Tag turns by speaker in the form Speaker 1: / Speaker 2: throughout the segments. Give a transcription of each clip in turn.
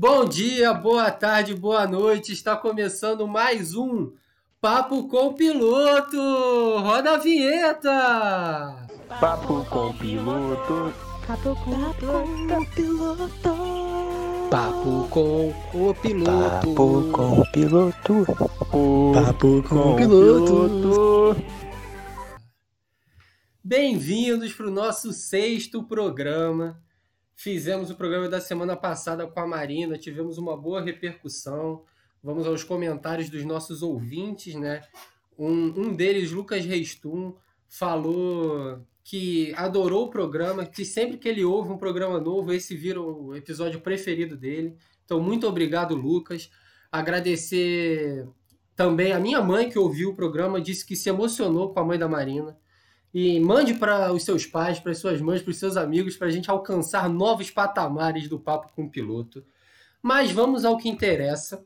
Speaker 1: Bom dia, boa tarde, boa noite. Está começando mais um Papo com Piloto. Roda a vinheta.
Speaker 2: Papo com Piloto.
Speaker 3: Papo com o piloto.
Speaker 1: Papo com o piloto.
Speaker 2: Papo com Piloto.
Speaker 1: Papo com piloto. Bem-vindos para o nosso sexto programa. Fizemos o programa da semana passada com a Marina, tivemos uma boa repercussão. Vamos aos comentários dos nossos ouvintes, né? Um, um deles, Lucas Reistum, falou que adorou o programa, que sempre que ele ouve um programa novo, esse vira o episódio preferido dele. Então, muito obrigado, Lucas. Agradecer também a minha mãe que ouviu o programa, disse que se emocionou com a mãe da Marina. E mande para os seus pais, para as suas mães, para os seus amigos, para a gente alcançar novos patamares do Papo com o Piloto. Mas vamos ao que interessa.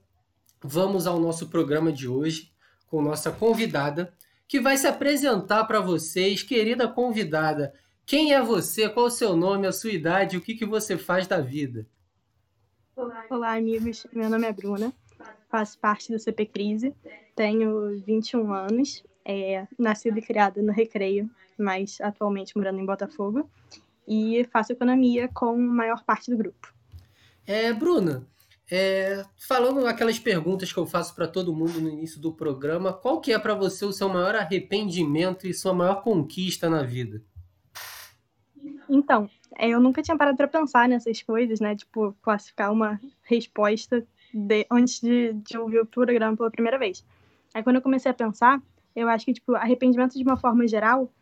Speaker 1: Vamos ao nosso programa de hoje com nossa convidada, que vai se apresentar para vocês. Querida convidada, quem é você? Qual o seu nome, a sua idade? O que, que você faz da vida?
Speaker 3: Olá, amigos. Meu nome é Bruna. Faço parte do CP Crise. Tenho 21 anos. É, nascida e criada no Recreio, mas atualmente morando em Botafogo. E faço economia com a maior parte do grupo.
Speaker 1: É, Bruna, é, falando aquelas perguntas que eu faço para todo mundo no início do programa, qual que é para você o seu maior arrependimento e sua maior conquista na vida?
Speaker 3: Então, é, eu nunca tinha parado para pensar nessas coisas, né? Tipo, classificar uma resposta de, antes de, de ouvir o programa pela primeira vez. Aí quando eu comecei a pensar, eu acho que, tipo, arrependimento de uma forma geral,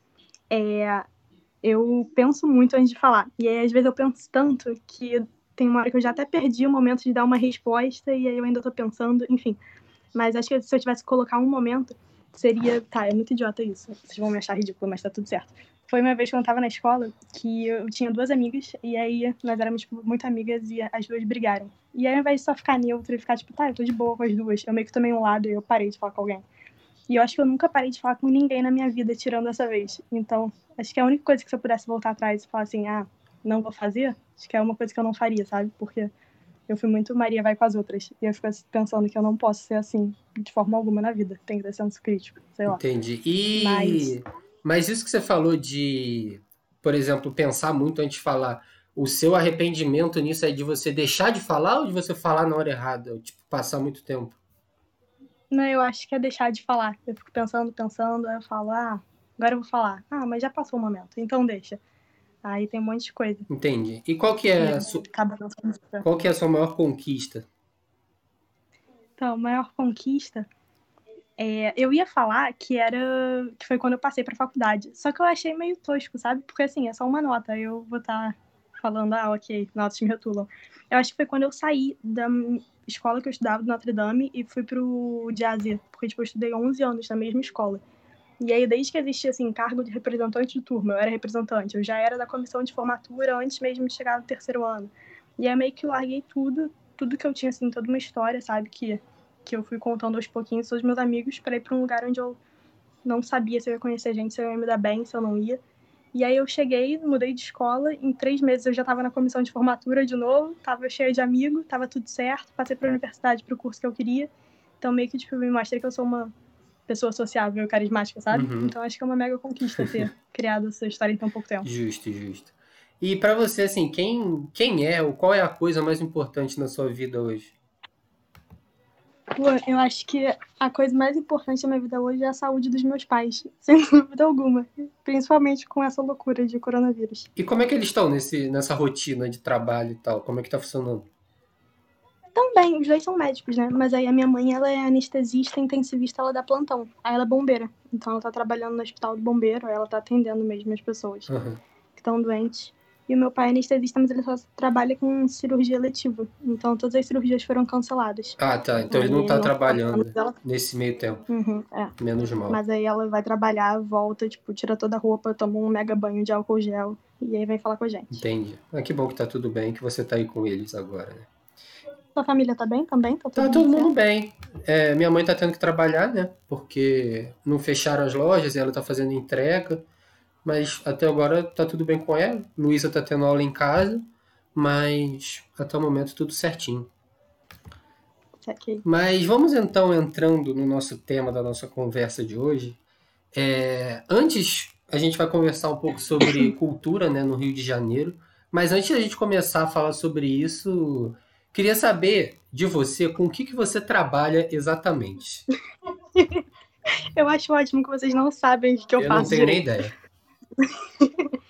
Speaker 3: é, eu penso muito antes de falar. E aí, às vezes, eu penso tanto que tem uma hora que eu já até perdi o momento de dar uma resposta e aí eu ainda tô pensando, enfim. Mas acho que se eu tivesse que colocar um momento, seria. Tá, é muito idiota isso. Vocês vão me achar ridículo, mas tá tudo certo. Foi uma vez que eu tava na escola que eu tinha duas amigas e aí nós éramos tipo, muito amigas e as duas brigaram. E aí, ao invés de só ficar neutro e ficar tipo, tá, eu tô de boa com as duas, eu meio que tomei um lado e eu parei de falar com alguém. E eu acho que eu nunca parei de falar com ninguém na minha vida, tirando essa vez. Então, acho que a única coisa que se eu pudesse voltar atrás e falar assim, ah, não vou fazer, acho que é uma coisa que eu não faria, sabe? Porque eu fui muito Maria vai com as outras. E eu fico pensando que eu não posso ser assim de forma alguma na vida. Tem que ter senso crítico, sei lá.
Speaker 1: Entendi. E... Mas... Mas isso que você falou de, por exemplo, pensar muito antes de falar, o seu arrependimento nisso é de você deixar de falar ou de você falar na hora errada? Ou, tipo, passar muito tempo?
Speaker 3: Não, eu acho que é deixar de falar. Eu fico pensando, pensando, aí eu falo, ah, agora eu vou falar. Ah, mas já passou o momento, então deixa. Aí tem um monte de coisa.
Speaker 1: Entendi. E qual que é, a su... qual que é a sua maior conquista?
Speaker 3: Então, maior conquista, é, eu ia falar que era que foi quando eu passei para faculdade. Só que eu achei meio tosco, sabe? Porque assim, é só uma nota. Eu vou estar tá falando, ah, ok, notas me rotulam. Eu acho que foi quando eu saí da escola que eu estudava, do Notre Dame, e fui pro Jazzy, porque tipo, eu estudei 11 anos na mesma escola. E aí, desde que existia, assim, cargo de representante de turma, eu era representante, eu já era da comissão de formatura antes mesmo de chegar no terceiro ano. E aí, meio que larguei tudo, tudo que eu tinha, assim, toda uma história, sabe, que, que eu fui contando aos pouquinhos todos os meus amigos para ir para um lugar onde eu não sabia se eu ia conhecer gente, se eu ia me dar bem, se eu não ia. E aí eu cheguei, mudei de escola, em três meses eu já estava na comissão de formatura de novo, estava cheia de amigos, estava tudo certo, passei para a universidade para o curso que eu queria. Então meio que tipo, me mostrei que eu sou uma pessoa sociável e carismática, sabe? Uhum. Então acho que é uma mega conquista ter criado essa história em tão pouco tempo.
Speaker 1: Justo, justo. E para você, assim, quem, quem é ou qual é a coisa mais importante na sua vida hoje?
Speaker 3: Eu acho que a coisa mais importante na minha vida hoje é a saúde dos meus pais, sem dúvida alguma. Principalmente com essa loucura de coronavírus.
Speaker 1: E como é que eles estão nesse, nessa rotina de trabalho e tal? Como é que tá funcionando?
Speaker 3: Também, os dois são médicos, né? Mas aí a minha mãe, ela é anestesista, intensivista, ela dá plantão. Aí ela é bombeira. Então ela tá trabalhando no hospital do bombeiro, ela tá atendendo mesmo as pessoas uhum. que estão doentes. E o meu pai é anestesista, mas ele só trabalha com cirurgia letiva. Então todas as cirurgias foram canceladas.
Speaker 1: Ah, tá. Então aí ele não tá não trabalhando ela... nesse meio tempo.
Speaker 3: Uhum, é.
Speaker 1: Menos mal.
Speaker 3: Mas aí ela vai trabalhar, volta, tipo, tira toda a roupa, toma um mega banho de álcool gel. E aí vem falar com a gente.
Speaker 1: Entendi. Ah, que bom que tá tudo bem, que você tá aí com eles agora, né?
Speaker 3: Sua família tá bem também?
Speaker 1: Tá, tá todo mundo bem. É, minha mãe tá tendo que trabalhar, né? Porque não fecharam as lojas e ela tá fazendo entrega. Mas até agora tá tudo bem com ela. Luísa tá tendo aula em casa. Mas até o momento tudo certinho.
Speaker 3: Saquei.
Speaker 1: Mas vamos então entrando no nosso tema da nossa conversa de hoje. É, antes, a gente vai conversar um pouco sobre cultura né, no Rio de Janeiro. Mas antes da gente começar a falar sobre isso, queria saber de você com o que, que você trabalha exatamente.
Speaker 3: Eu acho ótimo que vocês não sabem o que eu,
Speaker 1: Eu
Speaker 3: faço.
Speaker 1: não tenho nem
Speaker 3: direito.
Speaker 1: ideia.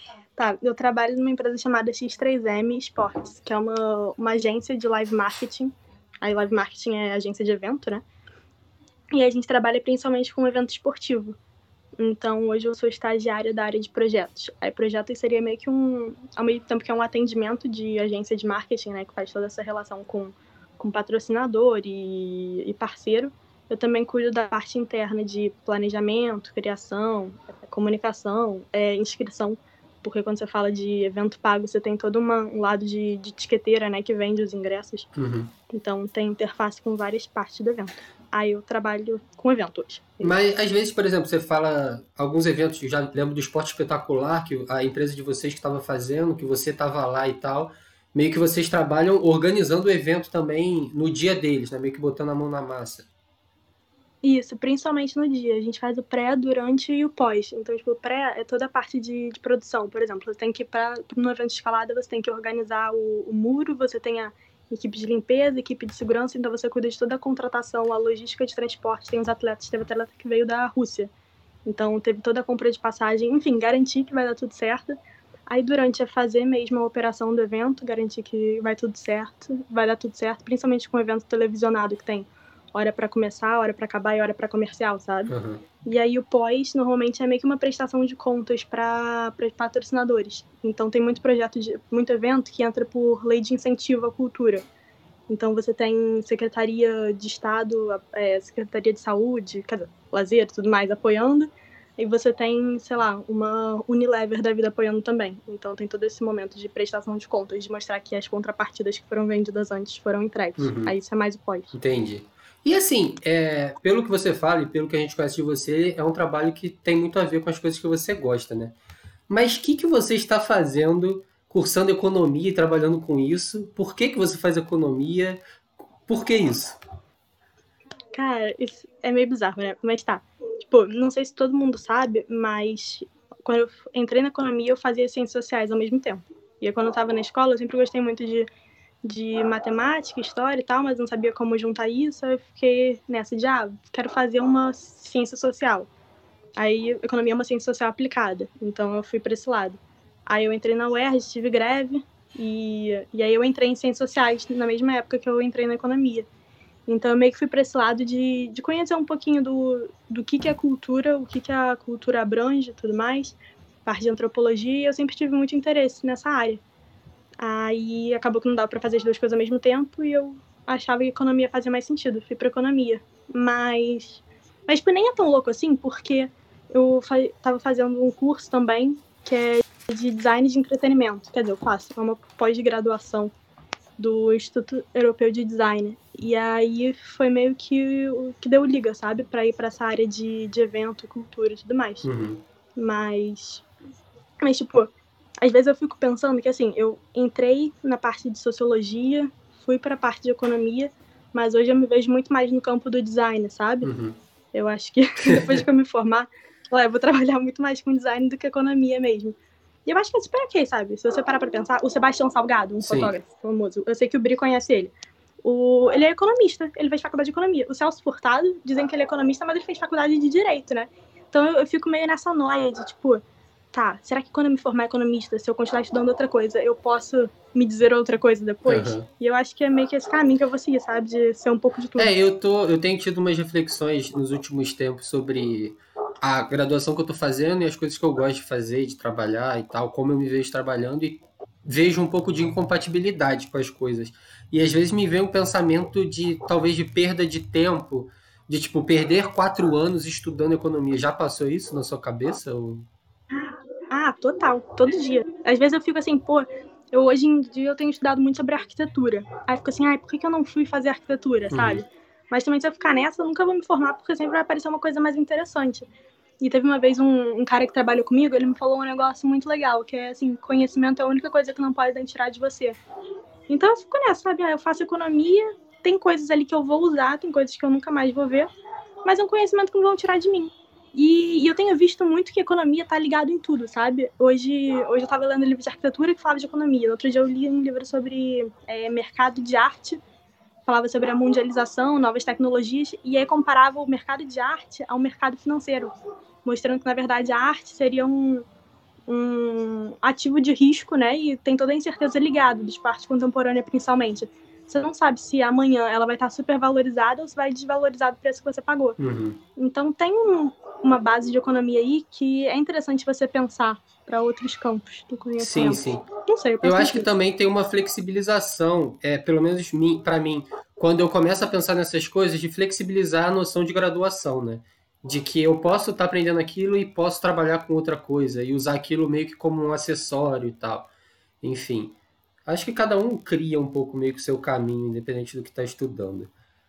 Speaker 3: Tá, eu trabalho numa empresa chamada X3M Sports, que é uma, uma agência de live marketing. A live marketing é agência de evento, né? E a gente trabalha principalmente com evento esportivo. Então, hoje eu sou estagiária da área de projetos. Aí, projetos seria meio que um. Ao mesmo tempo que é um atendimento de agência de marketing, né? Que faz toda essa relação com, com patrocinador e, e parceiro. Eu também cuido da parte interna de planejamento, criação, comunicação, é, inscrição porque quando você fala de evento pago, você tem todo uma, um lado de, de etiqueteira, né, que vende os ingressos.
Speaker 1: Uhum.
Speaker 3: Então tem interface com várias partes do evento. Aí eu trabalho com evento hoje.
Speaker 1: Mas às vezes, por exemplo, você fala alguns eventos, eu já lembro do esporte espetacular, que a empresa de vocês que estava fazendo, que você estava lá e tal. Meio que vocês trabalham organizando o evento também no dia deles, né? Meio que botando a mão na massa.
Speaker 3: Isso, principalmente no dia. A gente faz o pré, durante e o pós. Então, tipo, o pré é toda a parte de, de produção. Por exemplo, você tem que, para no evento de escalada, você tem que organizar o, o muro, você tem a equipe de limpeza, equipe de segurança, então você cuida de toda a contratação, a logística de transporte. Tem os atletas, teve atleta que veio da Rússia. Então, teve toda a compra de passagem, enfim, garantir que vai dar tudo certo. Aí, durante é fazer mesmo a operação do evento, garantir que vai tudo certo, vai dar tudo certo, principalmente com o evento televisionado que tem hora para começar, hora para acabar e hora para comercial, sabe?
Speaker 1: Uhum.
Speaker 3: E aí o pós normalmente é meio que uma prestação de contas para patrocinadores. Então tem muito projeto de muito evento que entra por lei de incentivo à cultura. Então você tem secretaria de estado, é, secretaria de saúde, dizer, lazer, tudo mais apoiando. E você tem, sei lá, uma Unilever da vida apoiando também. Então tem todo esse momento de prestação de contas, de mostrar que as contrapartidas que foram vendidas antes foram entregues.
Speaker 1: Uhum.
Speaker 3: Aí isso é mais o pós.
Speaker 1: Entendi. E assim, é, pelo que você fala e pelo que a gente conhece de você, é um trabalho que tem muito a ver com as coisas que você gosta, né? Mas o que, que você está fazendo, cursando economia e trabalhando com isso? Por que, que você faz economia? Por que isso?
Speaker 3: Cara, isso é meio bizarro, né? Mas tá. Tipo, não sei se todo mundo sabe, mas quando eu entrei na economia, eu fazia ciências sociais ao mesmo tempo. E quando eu tava na escola, eu sempre gostei muito de, de matemática, história e tal, mas não sabia como juntar isso. Eu fiquei nessa de, ah, quero fazer uma ciência social. Aí, economia é uma ciência social aplicada. Então, eu fui para esse lado. Aí, eu entrei na UERJ, tive greve. E, e aí, eu entrei em ciências sociais na mesma época que eu entrei na economia. Então, eu meio que fui para esse lado de, de conhecer um pouquinho do, do que, que é cultura, o que, que a cultura abrange e tudo mais, parte de antropologia, e eu sempre tive muito interesse nessa área. Aí acabou que não dava para fazer as duas coisas ao mesmo tempo e eu achava que economia fazia mais sentido, fui para economia. Mas, mas tipo, nem é tão louco assim, porque eu fa tava fazendo um curso também que é de design de entretenimento. Quer dizer, eu faço, é uma pós-graduação do Instituto Europeu de Design. E aí foi meio que o que deu liga, sabe? Para ir para essa área de, de evento, cultura e tudo mais.
Speaker 1: Uhum.
Speaker 3: Mas. Mas, tipo, às vezes eu fico pensando que, assim, eu entrei na parte de sociologia, fui para a parte de economia, mas hoje eu me vejo muito mais no campo do design, sabe?
Speaker 1: Uhum.
Speaker 3: Eu acho que depois que eu me formar, lá, eu vou trabalhar muito mais com design do que economia mesmo. E eu acho que é super ok, sabe? Se você parar pra pensar, o Sebastião Salgado, um
Speaker 1: Sim.
Speaker 3: fotógrafo famoso, eu sei que o Bri conhece ele. O, ele é economista, ele fez faculdade de economia. O Celso Furtado, dizem que ele é economista, mas ele fez faculdade de direito, né? Então eu, eu fico meio nessa noia de tipo, tá, será que quando eu me formar economista, se eu continuar estudando outra coisa, eu posso me dizer outra coisa depois?
Speaker 1: Uhum.
Speaker 3: E eu acho que é meio que esse caminho que eu vou seguir, sabe? De ser um pouco de tudo.
Speaker 1: É, eu tô, eu tenho tido umas reflexões nos últimos tempos sobre a graduação que eu tô fazendo e as coisas que eu gosto de fazer, de trabalhar e tal, como eu me vejo trabalhando e vejo um pouco de incompatibilidade com as coisas. E às vezes me vem um pensamento de talvez de perda de tempo, de tipo perder quatro anos estudando economia. Já passou isso na sua cabeça? Ou...
Speaker 3: Total, todo dia. Às vezes eu fico assim, pô, eu hoje em dia eu tenho estudado muito sobre arquitetura. Aí eu fico assim, ai, por que, que eu não fui fazer arquitetura,
Speaker 1: Uhum.
Speaker 3: sabe? Mas também se eu ficar nessa, eu nunca vou me formar, porque sempre vai aparecer uma coisa mais interessante. E teve uma vez um, um cara que trabalhou comigo, ele me falou um negócio muito legal, que é assim, conhecimento é a única coisa que não podem tirar de você. Então eu fico nessa, sabe? Ah, eu faço economia, tem coisas ali que eu vou usar, tem coisas que eu nunca mais vou ver, mas é um conhecimento que não vão tirar de mim. E, e eu tenho visto muito que economia está ligado em tudo, sabe? Hoje, hoje eu estava lendo um livro de arquitetura que falava de economia. Outro dia eu li um livro sobre é, mercado de arte, falava sobre a mundialização, novas tecnologias, e aí comparava o mercado de arte ao mercado financeiro, mostrando que, na verdade, a arte seria um, um ativo de risco, né? E tem toda a incerteza ligada, de parte contemporânea principalmente. Você não sabe se amanhã ela vai estar super valorizada ou se vai desvalorizar o preço que você pagou.
Speaker 1: Uhum.
Speaker 3: Então tem um, uma base de economia aí que é interessante você pensar para outros campos do conhecimento.
Speaker 1: Sim, sim.
Speaker 3: Não sei.
Speaker 1: Eu acho que também tem uma flexibilização, é, pelo menos para mim, quando eu começo a pensar nessas coisas, de flexibilizar a noção de graduação, né? De que eu posso estar tá aprendendo aquilo e posso trabalhar com outra coisa e usar aquilo meio que como um acessório e tal. Enfim. Acho que cada um cria um pouco meio que o seu caminho, independente do que está estudando.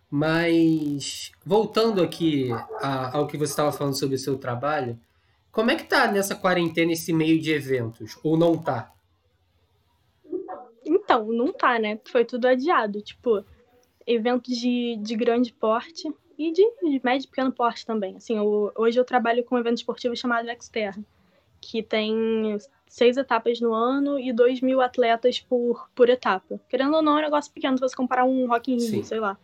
Speaker 1: Mas, voltando aqui a, ao que você estava falando sobre o seu trabalho, como é que tá nessa quarentena esse meio de eventos? Ou não tá?
Speaker 3: Então, não tá, né? Foi tudo adiado. Tipo, eventos de, de grande porte e de, de médio e pequeno porte também. Assim, eu, hoje eu trabalho com um evento esportivo chamado Exterra, que tem seis etapas no ano e dois mil atletas por, por etapa. Querendo ou não, é um negócio pequeno se você comparar um Rock in Rio, sei lá.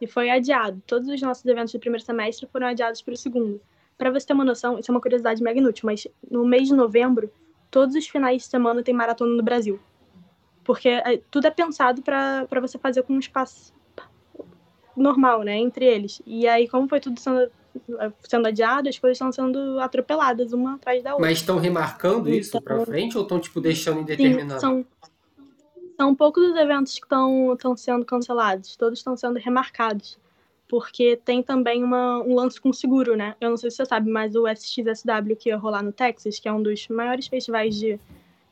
Speaker 3: E foi adiado. Todos os nossos eventos de primeiro semestre foram adiados para o segundo. Para você ter uma noção, isso é uma curiosidade mega inútil, mas no mês de novembro, todos os finais de semana tem maratona no Brasil. Porque é, tudo é pensado para você fazer com um espaço normal, né, entre eles. E aí, como foi tudo sendo sendo adiado, as coisas estão sendo atropeladas uma atrás da outra.
Speaker 1: Mas estão remarcando então, isso para frente ou estão tipo deixando indeterminado?
Speaker 3: Sim, são, são poucos os eventos que estão sendo cancelados, todos estão sendo remarcados. Porque tem também uma, um lance com seguro, né? Eu não sei se você sabe, mas o SXSW que ia rolar no Texas, que é um dos maiores festivais de,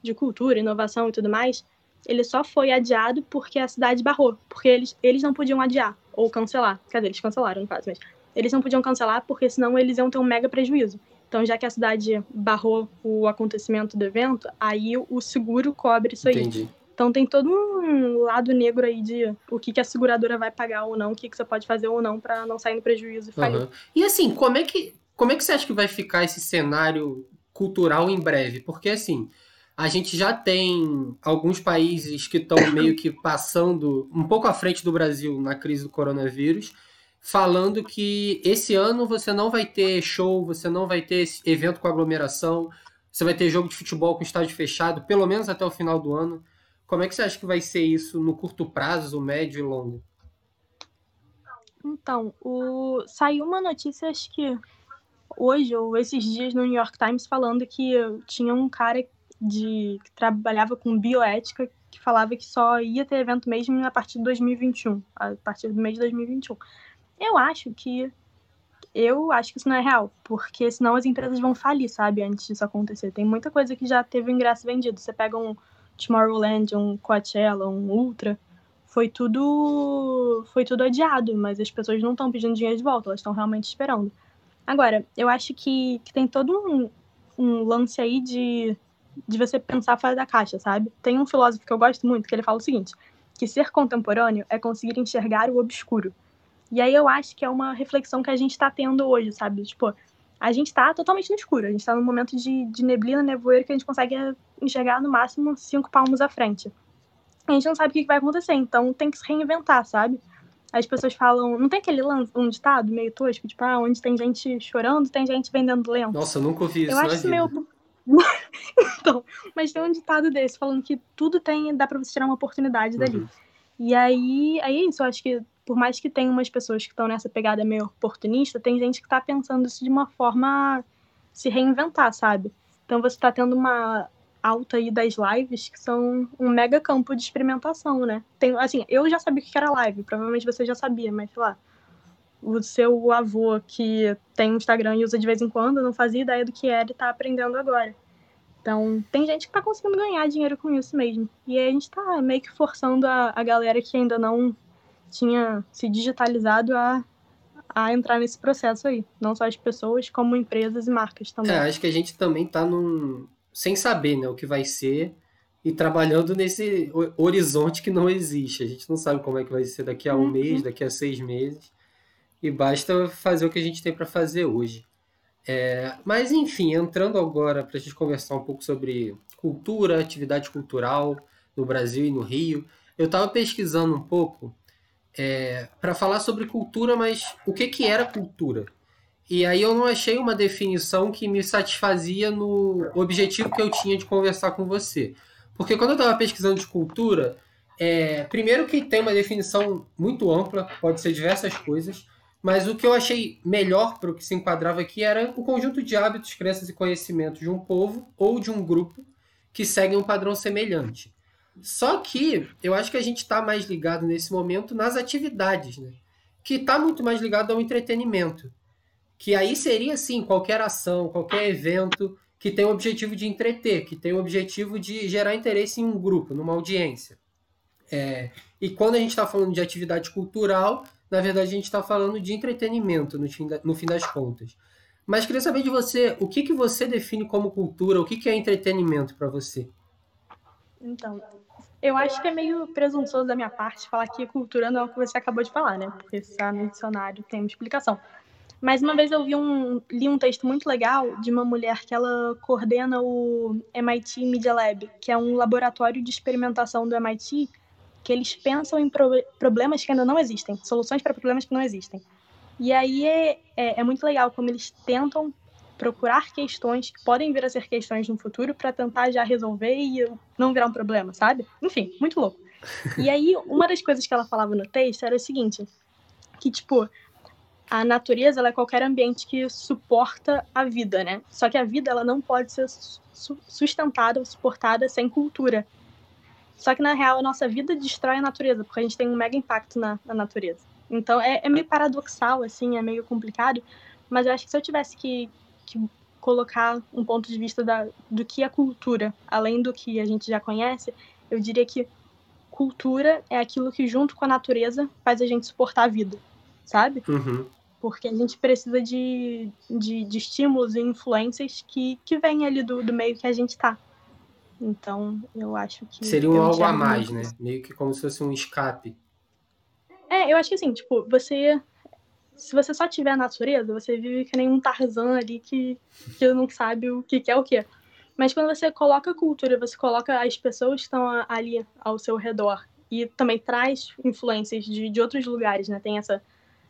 Speaker 3: de cultura, inovação e tudo mais, ele só foi adiado porque a cidade barrou. Porque eles, eles não podiam adiar ou cancelar. Quer dizer, eles cancelaram, no caso, mas eles não podiam cancelar porque senão eles iam ter um mega prejuízo. Então, já que a cidade barrou o acontecimento do evento, aí o seguro cobre isso aí.
Speaker 1: Entendi.
Speaker 3: Então tem todo um lado negro aí de o que, que a seguradora vai pagar ou não, o que, que você pode fazer ou não para não sair no prejuízo e falir. Uhum.
Speaker 1: E assim, como é, que, como é que você acha que vai ficar esse cenário cultural em breve? Porque assim, a gente já tem alguns países que estão meio que passando um pouco à frente do Brasil na crise do coronavírus falando que esse ano você não vai ter show, você não vai ter evento com aglomeração, você vai ter jogo de futebol com estádio fechado, pelo menos até o final do ano. Como é que você acha que vai ser isso no curto prazo, médio e longo?
Speaker 3: Então, o... saiu uma notícia, acho que hoje ou esses dias no New York Times, falando que tinha um cara de... que trabalhava com bioética que falava que só ia ter evento mesmo a partir de 2021, a partir do mês de 2021. Eu acho que. Eu acho que isso não é real, porque senão as empresas vão falir, sabe, antes disso acontecer. Tem muita coisa que já teve ingresso vendido. Você pega um Tomorrowland, um Coachella, um Ultra, foi tudo foi tudo adiado, mas as pessoas não estão pedindo dinheiro de volta, elas estão realmente esperando. Agora, eu acho que, que tem todo um, um lance aí de, de você pensar fora da caixa, sabe? Tem um filósofo que eu gosto muito que ele fala o seguinte, que ser contemporâneo é conseguir enxergar o obscuro. E aí eu acho que é uma reflexão que a gente está tendo hoje, sabe? Tipo, a gente está totalmente no escuro, a gente está num momento de, de neblina, nevoeiro que a gente consegue enxergar no máximo cinco palmos à frente. A gente não sabe o que vai acontecer, então tem que se reinventar, sabe? As pessoas falam, não tem aquele lance, um ditado meio tosco, tipo, ah, onde tem gente chorando, tem gente vendendo lento.
Speaker 1: Nossa, eu nunca ouvi isso.
Speaker 3: Eu acho isso meio. então, mas tem um ditado desse falando que tudo tem, dá pra você tirar uma oportunidade uhum. dali. E aí, aí é isso, eu acho que por mais que tenha umas pessoas que estão nessa pegada meio oportunista, tem gente que está pensando isso de uma forma se reinventar, sabe? Então você está tendo uma alta aí das lives que são um mega campo de experimentação, né? Tem, assim, eu já sabia o que era live, provavelmente você já sabia, mas sei lá, o seu avô que tem um Instagram e usa de vez em quando não fazia ideia do que era e está aprendendo agora. Então, tem gente que está conseguindo ganhar dinheiro com isso mesmo. E a gente está meio que forçando a, a galera que ainda não tinha se digitalizado a, a entrar nesse processo aí. Não só as pessoas, como empresas e marcas também.
Speaker 1: É, acho que a gente também tá num. sem saber né, o que vai ser, e trabalhando nesse horizonte que não existe. A gente não sabe como é que vai ser daqui a um uhum. mês, daqui a seis meses, e basta fazer o que a gente tem para fazer hoje. É, mas enfim, entrando agora para a gente conversar um pouco sobre cultura, atividade cultural no Brasil e no Rio, eu estava pesquisando um pouco é, para falar sobre cultura, mas o que, que era cultura? E aí eu não achei uma definição que me satisfazia no objetivo que eu tinha de conversar com você. Porque quando eu estava pesquisando de cultura, é, primeiro que tem uma definição muito ampla, pode ser diversas coisas, mas o que eu achei melhor para o que se enquadrava aqui era o conjunto de hábitos, crenças e conhecimentos de um povo ou de um grupo que seguem um padrão semelhante. Só que eu acho que a gente está mais ligado nesse momento nas atividades, né? que está muito mais ligado ao entretenimento que aí seria assim qualquer ação, qualquer evento que tem o objetivo de entreter, que tem o objetivo de gerar interesse em um grupo, numa audiência. É, e quando a gente está falando de atividade cultural, na verdade a gente está falando de entretenimento no fim, da, no fim das contas. Mas queria saber de você, o que, que você define como cultura, o que, que é entretenimento para você?
Speaker 3: Então, eu acho que é meio presunçoso da minha parte falar que cultura não é o que você acabou de falar, né? Porque está no dicionário tem uma explicação. Mas uma vez eu vi um, li um texto muito legal de uma mulher que ela coordena o MIT Media Lab, que é um laboratório de experimentação do MIT que eles pensam em pro, problemas que ainda não existem, soluções para problemas que não existem. E aí é, é, é muito legal como eles tentam procurar questões que podem vir a ser questões no futuro para tentar já resolver e não virar um problema, sabe? Enfim, muito louco. E aí, uma das coisas que ela falava no texto era o seguinte: que, tipo, a natureza é qualquer ambiente que suporta a vida, né? Só que a vida ela não pode ser sustentada ou suportada sem cultura. Só que na real a nossa vida destrói a natureza, porque a gente tem um mega impacto na, na natureza. Então é, é, meio paradoxal, assim, é meio complicado, mas eu acho que se eu tivesse que, que colocar um ponto de vista da, do que é cultura, além do que a gente já conhece, eu diria que cultura é aquilo que junto com a natureza faz a gente suportar a vida, sabe?
Speaker 1: Uhum
Speaker 3: porque a gente precisa de, de, de estímulos e influências que, que vêm ali do, do meio que a gente está. Então, eu acho que.
Speaker 1: Seria um algo a mais, né? Meio que como se fosse um escape.
Speaker 3: É, eu acho que assim, tipo, você. Se você só tiver a natureza, você vive que nem um Tarzan ali que, que não sabe o que, que é o que. Mas quando você coloca a cultura, você coloca as pessoas que estão ali ao seu redor e também traz influências de, de outros lugares, né? Tem essa,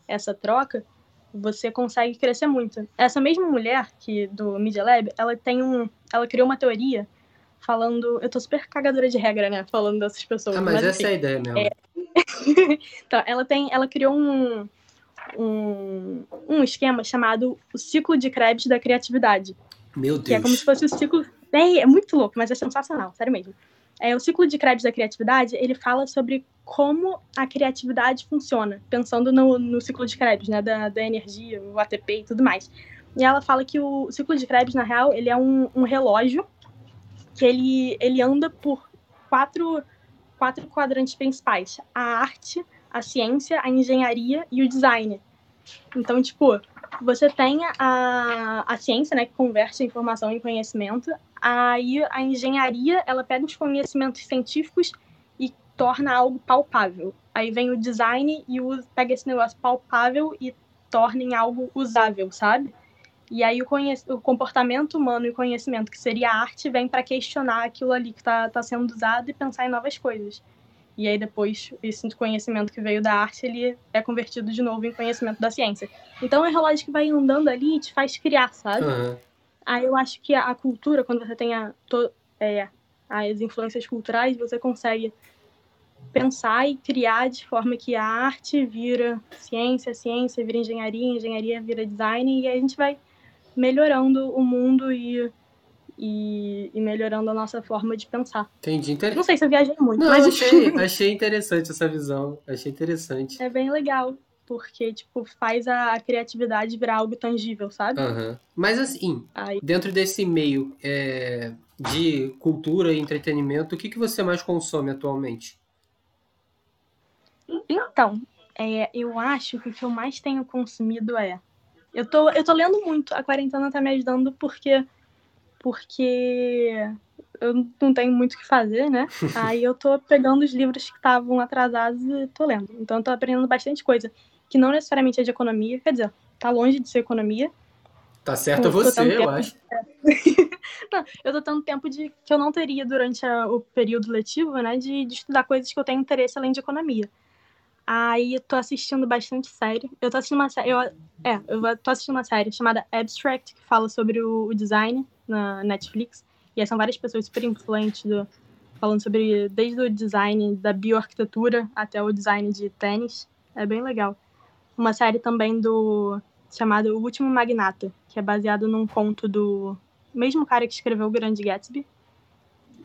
Speaker 3: essa troca você consegue crescer muito. Essa mesma mulher que do Media Lab, ela tem um, ela criou uma teoria falando, eu tô super cagadora de regra, né, falando dessas pessoas.
Speaker 1: Ah, mas, mas essa enfim, é a ideia mesmo. É...
Speaker 3: então, ela tem, ela criou um, um, um esquema chamado o ciclo de Krebs da criatividade.
Speaker 1: Meu Deus.
Speaker 3: Que é como se fosse o ciclo, é, é muito louco, mas é sensacional, sério mesmo. É, o ciclo de Krebs da criatividade, ele fala sobre como a criatividade funciona, pensando no, no ciclo de Krebs, né, da, da energia, o ATP e tudo mais. E ela fala que o ciclo de Krebs, na real, ele é um, um relógio que ele, ele anda por quatro, quatro quadrantes principais. A arte, a ciência, a engenharia e o design. Então, tipo, você tem a, a ciência, né, que converte informação em conhecimento. Aí a engenharia, ela pega os conhecimentos científicos e torna algo palpável. Aí vem o design e usa, pega esse negócio palpável e torna em algo usável, sabe? E aí o, o comportamento humano e o conhecimento, que seria a arte, vem para questionar aquilo ali que está tá sendo usado e pensar em novas coisas. E aí depois esse conhecimento que veio da arte, ele é convertido de novo em conhecimento da ciência. Então é um relógio que vai andando ali e te faz criar, sabe?
Speaker 1: Uhum.
Speaker 3: Aí eu acho que a, cultura, quando você tem a, to, é, as influências culturais, você consegue pensar e criar de forma que a arte vira ciência, ciência vira engenharia, engenharia vira design, e a gente vai melhorando o mundo e e, e, melhorando a nossa forma de pensar.
Speaker 1: Entendi. Inter...
Speaker 3: Não sei se eu viajei muito,
Speaker 1: Não,
Speaker 3: mas...
Speaker 1: achei, achei interessante essa visão. Achei interessante.
Speaker 3: É bem legal, porque, tipo, faz a criatividade virar algo tangível, sabe?
Speaker 1: Uhum. Mas, assim, Aí... dentro desse meio é, de cultura e entretenimento, o que, que você mais consome atualmente?
Speaker 3: Então, é, eu acho que o que eu mais tenho consumido é... Eu tô, eu tô lendo muito. A quarentena tá me ajudando porque porque eu não tenho muito o que fazer, né? Aí eu tô pegando os livros que estavam atrasados e tô lendo. Então eu tô aprendendo bastante coisa, que não necessariamente é de economia, quer dizer, tá longe de ser economia.
Speaker 1: Tá certo você, eu
Speaker 3: tempo...
Speaker 1: acho.
Speaker 3: não, eu tô tendo tempo de que eu não teria durante a, o período letivo, né, de, de estudar coisas que eu tenho interesse além de economia. Aí eu tô assistindo bastante série. Eu tô assistindo uma série. Eu, é, eu tô assistindo uma série chamada Abstract, que fala sobre o, design na Netflix. E aí são várias pessoas super influentes do, falando sobre desde o design da bioarquitetura até o design de tênis. É bem legal. Uma série também do chamado O Último Magnata, que é baseado num conto do mesmo cara que escreveu O Grande Gatsby.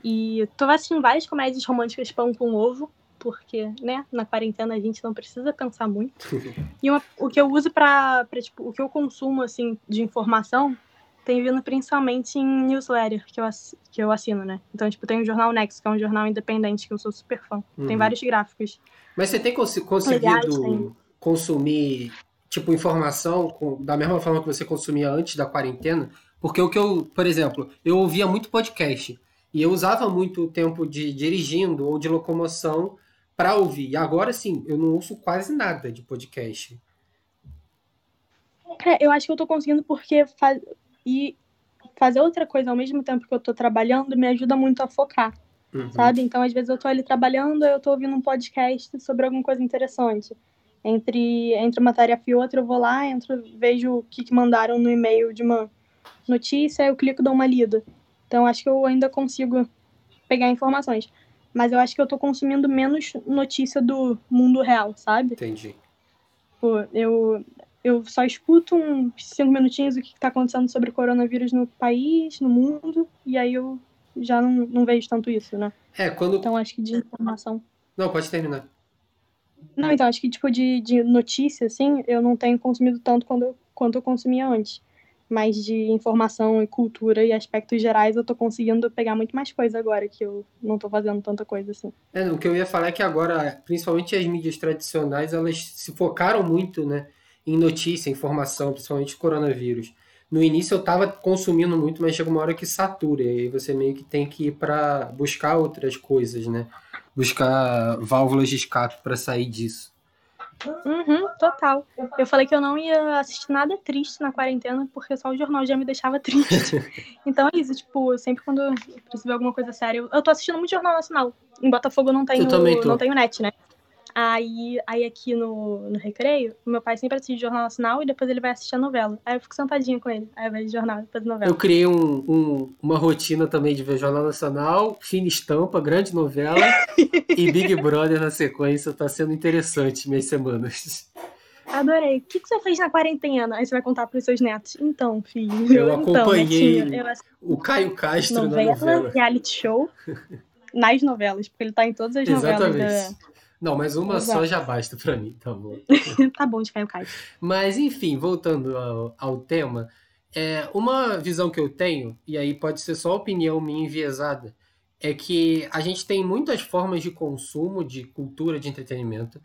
Speaker 3: E tô assistindo várias comédias românticas pão com ovo porque, né, na quarentena a gente não precisa pensar muito. E uma, o que eu uso para, tipo, o que eu consumo, assim, de informação tem vindo principalmente em newsletter que eu, que eu assino, né? Então, tipo, tem o Jornal Next, que é um jornal independente que eu sou super fã. Uhum. Tem vários gráficos.
Speaker 1: Mas você tem cons conseguido tem. consumir, tipo, informação com, da mesma forma que você consumia antes da quarentena? Porque o que eu, por exemplo, eu ouvia muito podcast e eu usava muito tempo de dirigindo ou de locomoção para ouvir. E agora sim, eu não ouço quase nada de podcast.
Speaker 3: É, eu acho que eu tô conseguindo porque faz... e fazer outra coisa ao mesmo tempo que eu tô trabalhando me ajuda muito a focar. Uhum. Sabe? Então, às vezes eu tô ali trabalhando, eu tô ouvindo um podcast sobre alguma coisa interessante. Entre, entre uma tarefa e outra, eu vou lá, entro, vejo o que, que mandaram no e-mail de uma notícia, eu clico e dou uma lida. Então, acho que eu ainda consigo pegar informações mas eu acho que eu tô consumindo menos notícia do mundo real, sabe?
Speaker 1: Entendi.
Speaker 3: Pô, eu, eu só escuto uns cinco minutinhos o que tá acontecendo sobre o coronavírus no país, no mundo, e aí eu já não, não vejo tanto isso, né?
Speaker 1: É, quando.
Speaker 3: Então acho que de informação.
Speaker 1: Não, pode terminar.
Speaker 3: Não, então acho que tipo de, de notícia, assim, eu não tenho consumido tanto quando, quanto eu consumia antes mais de informação e cultura e aspectos gerais, eu tô conseguindo pegar muito mais coisa agora, que eu não tô fazendo tanta coisa assim.
Speaker 1: É, o que eu ia falar é que agora, principalmente as mídias tradicionais, elas se focaram muito, né, em notícia, informação, principalmente coronavírus. No início eu tava consumindo muito, mas chega uma hora que satura, e você meio que tem que ir para buscar outras coisas, né? Buscar válvulas de escape para sair disso.
Speaker 3: Uhum, total. Eu falei que eu não ia assistir nada triste na quarentena, porque só o jornal já me deixava triste. então é isso, tipo, sempre quando eu preciso ver alguma coisa séria. Eu tô assistindo muito Jornal Nacional. Em Botafogo eu não tenho, não tenho net, né? Aí, aí aqui no, no recreio, meu pai sempre assiste Jornal Nacional e depois ele vai assistir a novela. Aí eu fico sentadinha com ele. Aí eu vejo jornal, depois novela.
Speaker 1: Eu criei um, um, uma rotina também de ver Jornal Nacional, Fina Estampa, grande novela e Big Brother na sequência. Tá sendo interessante minhas semanas.
Speaker 3: Adorei. O que, que você fez na quarentena? Aí você vai contar pros seus netos. Então, filho.
Speaker 1: Eu então, acompanhei então, eu o Caio Castro novela, na novela.
Speaker 3: reality show. nas novelas, porque ele tá em todas as
Speaker 1: Exatamente.
Speaker 3: novelas da
Speaker 1: não, mas uma Exato. só já basta para mim, tá bom.
Speaker 3: tá bom de Caio Caio.
Speaker 1: Mas, enfim, voltando ao, ao tema, é, uma visão que eu tenho, e aí pode ser só opinião minha enviesada, é que a gente tem muitas formas de consumo, de cultura, de entretenimento,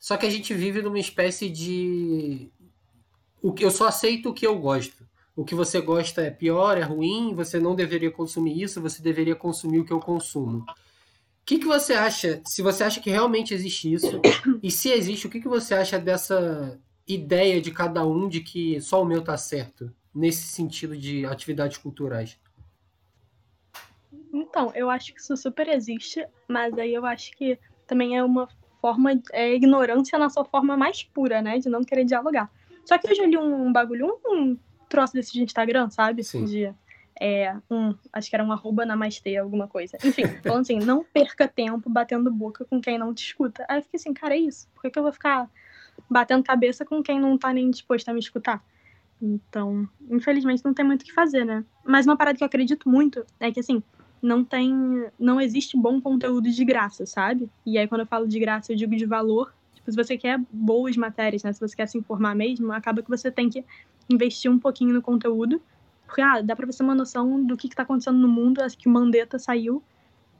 Speaker 1: só que a gente vive numa espécie de. O que eu só aceito o que eu gosto. O que você gosta é pior, é ruim, você não deveria consumir isso, você deveria consumir o que eu consumo. O que, que você acha, se você acha que realmente existe isso, e se existe, o que, que você acha dessa ideia de cada um de que só o meu tá certo, nesse sentido de atividades culturais?
Speaker 3: Então, eu acho que isso super existe, mas aí eu acho que também é uma forma, é ignorância na sua forma mais pura, né, de não querer dialogar. Só que eu já li um, bagulho, um troço desse de Instagram, sabe?
Speaker 1: Sim.
Speaker 3: De é, um, acho que era um arroba namastê, alguma coisa. Enfim, falando assim, não perca tempo batendo boca com quem não te escuta. Aí eu fiquei assim, cara, é isso. Por que, que eu vou ficar batendo cabeça com quem não tá nem disposto a me escutar? Então, infelizmente não tem muito o que fazer, né? Mas uma parada que eu acredito muito é que, assim, não tem. Não existe bom conteúdo de graça, sabe? E aí, quando eu falo de graça, eu digo de valor. Tipo, se você quer boas matérias, né? Se você quer se informar mesmo, acaba que você tem que investir um pouquinho no conteúdo porque, ah, dá pra você ter uma noção do que, que tá acontecendo no mundo, acho que o Mandetta saiu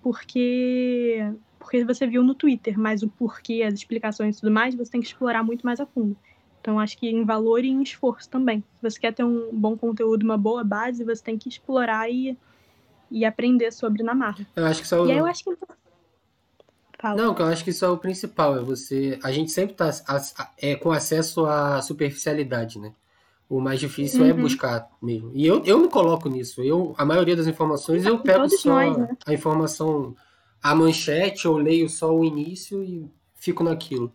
Speaker 3: porque porque você viu no Twitter, mas o porquê, as explicações e tudo mais, você tem que explorar muito mais a fundo. Então, acho que em valor e em esforço também. Se você quer ter um bom conteúdo, uma boa base, você tem que explorar e, e aprender sobre na marra.
Speaker 1: Eu acho que só.
Speaker 3: E aí eu acho que. Fala.
Speaker 1: Não, que eu acho que isso é o principal, é você. A gente sempre tá é, com acesso à superficialidade, né? O mais difícil é
Speaker 3: Uhum.
Speaker 1: buscar mesmo. E eu, eu me coloco nisso. Eu, a maioria das informações eu pego
Speaker 3: Todos
Speaker 1: só
Speaker 3: nós, né?
Speaker 1: a informação, a manchete, eu leio só o início e fico naquilo.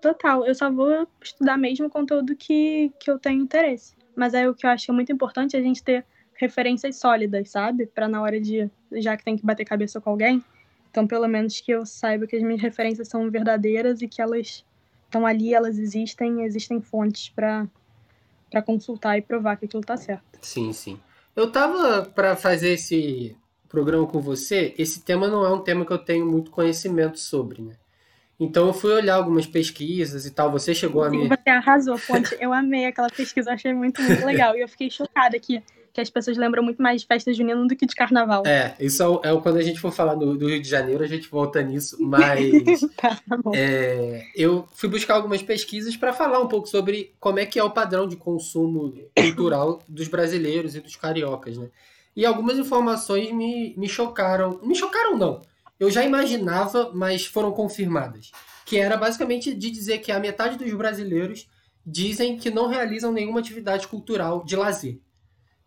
Speaker 3: Total, eu só vou estudar mesmo o conteúdo que, que eu tenho interesse. Mas aí o que eu acho que é muito importante é a gente ter referências sólidas, sabe? Pra na hora de. Já que tem que bater cabeça com alguém, então pelo menos que eu saiba que as minhas referências são verdadeiras e que elas estão ali, elas existem, existem fontes pra para consultar e provar que aquilo tá certo.
Speaker 1: Sim, sim. Eu tava pra fazer esse programa com você, esse tema não é um tema que eu tenho muito conhecimento sobre, né? Então eu fui olhar algumas pesquisas e tal. Você chegou a me.
Speaker 3: Você arrasou, Fonte. Eu amei aquela pesquisa, achei muito, muito legal. E eu fiquei chocada que, que as pessoas lembram muito mais de festa junina do que de carnaval.
Speaker 1: É, isso é, o- é o- quando a gente for falar do, do Rio de Janeiro, a gente volta nisso. Mas
Speaker 3: Tá, tá bom.
Speaker 1: é, eu fui buscar algumas pesquisas para falar um pouco sobre como é que é o padrão de consumo cultural dos brasileiros e dos cariocas, né? E algumas informações me, me chocaram. Me chocaram, não. Eu já imaginava, mas foram confirmadas. Que era basicamente de dizer que a metade dos brasileiros dizem que não realizam nenhuma atividade cultural de lazer.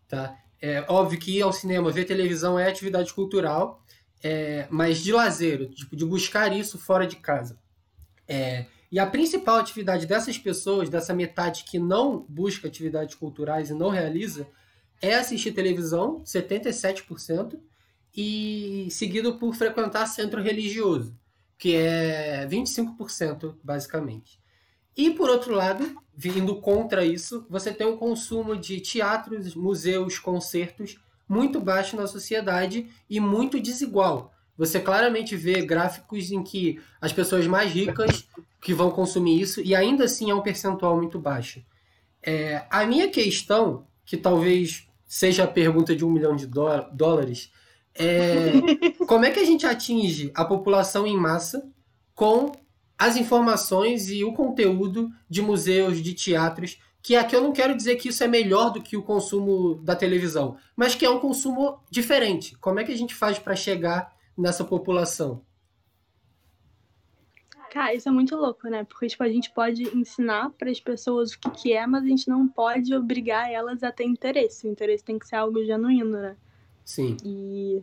Speaker 1: Tá? É óbvio que ir ao cinema, ver televisão é atividade cultural, é, mas de lazer, tipo, de buscar isso fora de casa. É, e a principal atividade dessas pessoas, dessa metade que não busca atividades culturais e não realiza, é assistir televisão, 77%, e seguido por frequentar centro religioso, que é 25%, basicamente. E por outro lado, vindo contra isso, você tem um consumo de teatros, museus, concertos muito baixo na sociedade e muito desigual. Você claramente vê gráficos em que as pessoas mais ricas que vão consumir isso e ainda assim é um percentual muito baixo. É, a minha questão, que talvez seja a pergunta de um milhão de dó- dólares, é como é que a gente atinge a população em massa com as informações e o conteúdo de museus, de teatros, que aqui eu não quero dizer que isso é melhor do que o consumo da televisão, mas que é um consumo diferente. Como é que a gente faz para chegar nessa população?
Speaker 3: Cara, isso é muito louco, né? Porque, tipo, a gente pode ensinar para as pessoas o que, que é, mas a gente não pode obrigar elas a ter interesse. O interesse tem que ser algo genuíno, né?
Speaker 1: Sim,
Speaker 3: E.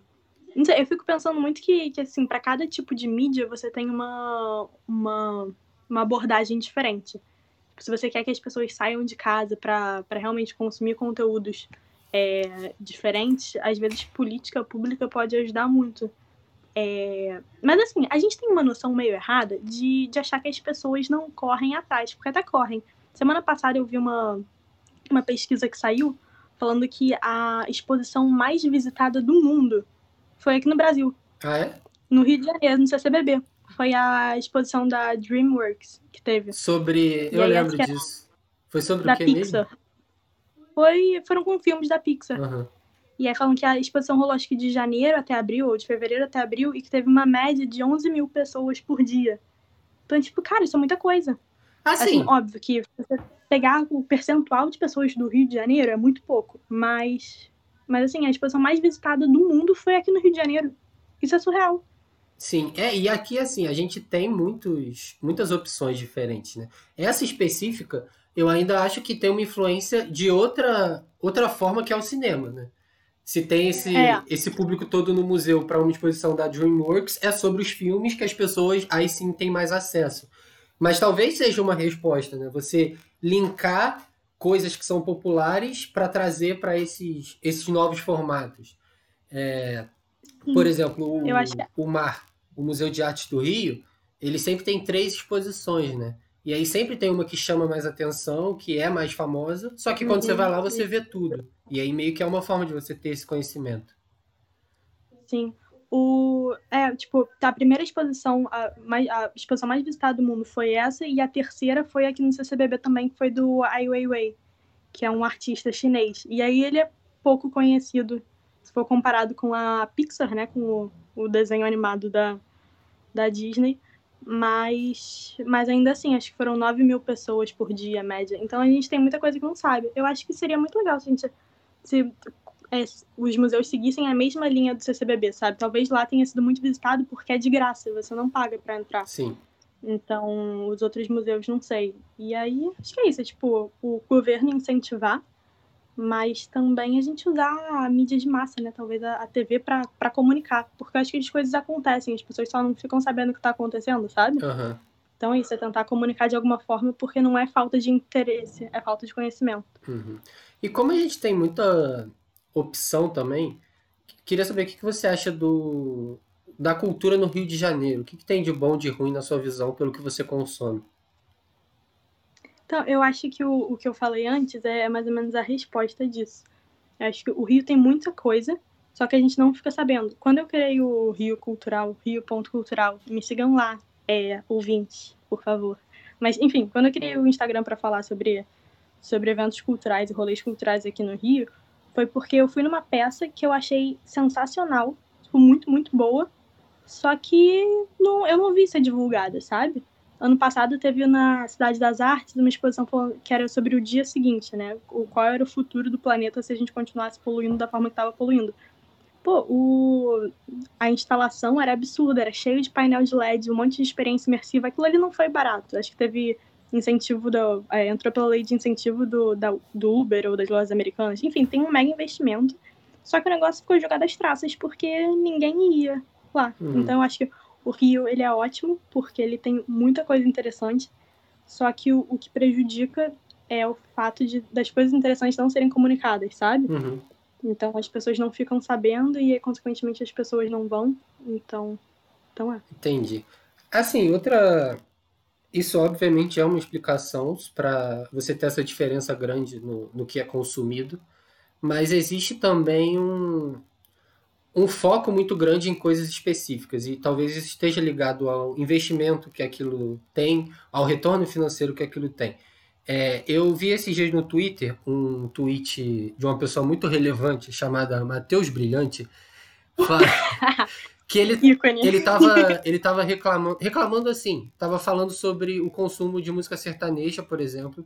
Speaker 3: Não sei, eu fico pensando muito que, que assim, para cada tipo de mídia você tem uma, uma, uma abordagem diferente. Tipo, se você quer que as pessoas saiam de casa para realmente consumir conteúdos é, diferentes, às vezes política pública pode ajudar muito. É, Mas assim, a gente tem uma noção meio errada de, de achar que as pessoas não correm atrás, porque até correm. Semana passada eu vi uma, uma pesquisa que saiu falando que a exposição mais visitada do mundo foi aqui no Brasil,
Speaker 1: ah é?
Speaker 3: no Rio de Janeiro, no CCBB. Foi a exposição da DreamWorks que teve,
Speaker 1: Sobre, eu lembro
Speaker 3: é
Speaker 1: disso. Foi sobre
Speaker 3: da
Speaker 1: o que mesmo?
Speaker 3: Pixar. Foi, foram com filmes da Pixar.
Speaker 1: Aham.
Speaker 3: E aí falam que a exposição rolou acho que de janeiro até abril, ou de fevereiro até abril, e que teve uma média de 11 mil pessoas por dia. Então, tipo, cara, isso é muita coisa.
Speaker 1: Assim,
Speaker 3: Assim, óbvio que você pegar o percentual de pessoas do Rio de Janeiro é muito pouco, mas mas assim, a exposição mais visitada do mundo foi aqui no Rio de Janeiro. Isso é surreal.
Speaker 1: Sim, é, e aqui assim, a gente tem muitos, muitas opções diferentes, né? Essa específica, eu ainda acho que tem uma influência de outra, outra forma que é o cinema, né? Se tem esse,
Speaker 3: É.
Speaker 1: esse público todo no museu para uma exposição da DreamWorks, é sobre os filmes que as pessoas aí sim têm mais acesso. Mas talvez seja uma resposta, né? Você linkar coisas que são populares para trazer para esses, esses novos formatos. É, por exemplo, o,
Speaker 3: que-
Speaker 1: o MAR, o Museu de Artes do Rio, ele sempre tem três exposições, né? E aí sempre tem uma que chama mais atenção, que é mais famosa, só que quando
Speaker 3: Uhum.
Speaker 1: você vai lá você vê tudo. E aí meio que é uma forma de você ter esse conhecimento.
Speaker 3: Sim. O, é, tipo, tá, a primeira exposição, a, mais, a exposição mais visitada do mundo foi essa, e a terceira foi aqui no CCBB também, que foi do Ai Weiwei, que é um artista chinês. E aí ele é pouco conhecido, se for comparado com a Pixar, né, com o, o desenho animado da, da Disney, mas, mas ainda assim, acho que foram 9 mil pessoas por dia, média. Então a gente tem muita coisa que não sabe. Eu acho que seria muito legal se a gente se é, os museus seguissem a mesma linha do CCBB, sabe? Talvez lá tenha sido muito visitado porque é de graça, você não paga para entrar.
Speaker 1: Sim.
Speaker 3: Então, os outros museus não sei. E aí, acho que é isso, é, tipo, o governo incentivar, mas também a gente usar a mídia de massa, né? Talvez a, a TV para comunicar, porque eu acho que as coisas acontecem, as pessoas só não ficam sabendo o que está acontecendo, sabe?
Speaker 1: Uhum.
Speaker 3: Então é isso, é tentar comunicar de alguma forma, porque não é falta de interesse, é falta de conhecimento.
Speaker 1: Uhum. E como a gente tem muita opção também, queria saber o que você acha do, da cultura no Rio de Janeiro. O que, tem de bom, de ruim na sua visão, pelo que você consome?
Speaker 3: Então, eu acho que o, o que eu falei antes é mais ou menos a resposta disso. Eu acho que o Rio tem muita coisa, só que a gente não fica sabendo. Quando eu criei o Rio Cultural, Rio Ponto Cultural, me sigam lá, é, ouvintes, por favor. Mas, enfim, quando eu criei o Instagram para falar sobre, sobre eventos culturais e rolês culturais aqui no Rio, foi porque eu fui numa peça que eu achei sensacional, tipo, muito, muito boa, só que não, eu não vi ser divulgada, sabe? Ano passado teve na Cidade das Artes uma exposição que era sobre o dia seguinte, né? O, qual era o futuro do planeta se a gente continuasse poluindo da forma que estava poluindo. Pô, o... a instalação era absurda, era cheio de painel de LED, um monte de experiência imersiva. Aquilo ali não foi barato. Acho que teve incentivo da. É, entrou pela lei de incentivo do, da, do Uber ou das lojas americanas. Enfim, tem um mega investimento. Só que o negócio ficou jogado às traças porque ninguém ia lá. Uhum. Então eu acho que o Rio ele é ótimo porque ele tem muita coisa interessante. Só que o, o que prejudica é o fato de das coisas interessantes não serem comunicadas, sabe?
Speaker 1: Uhum.
Speaker 3: Então as pessoas não ficam sabendo e, consequentemente, as pessoas não vão. Então, então é.
Speaker 1: Entendi. Assim, outra. Isso, obviamente, é uma explicação para você ter essa diferença grande no, no que é consumido, mas existe também um, um foco muito grande em coisas específicas, e talvez isso esteja ligado ao investimento que aquilo tem, ao retorno financeiro que aquilo tem. É, eu vi esses dias no Twitter um tweet de uma pessoa muito relevante chamada Matheus Brilhante, que ele ele tava, ele tava reclamando, reclamando assim, tava falando sobre o consumo de música sertaneja, por exemplo,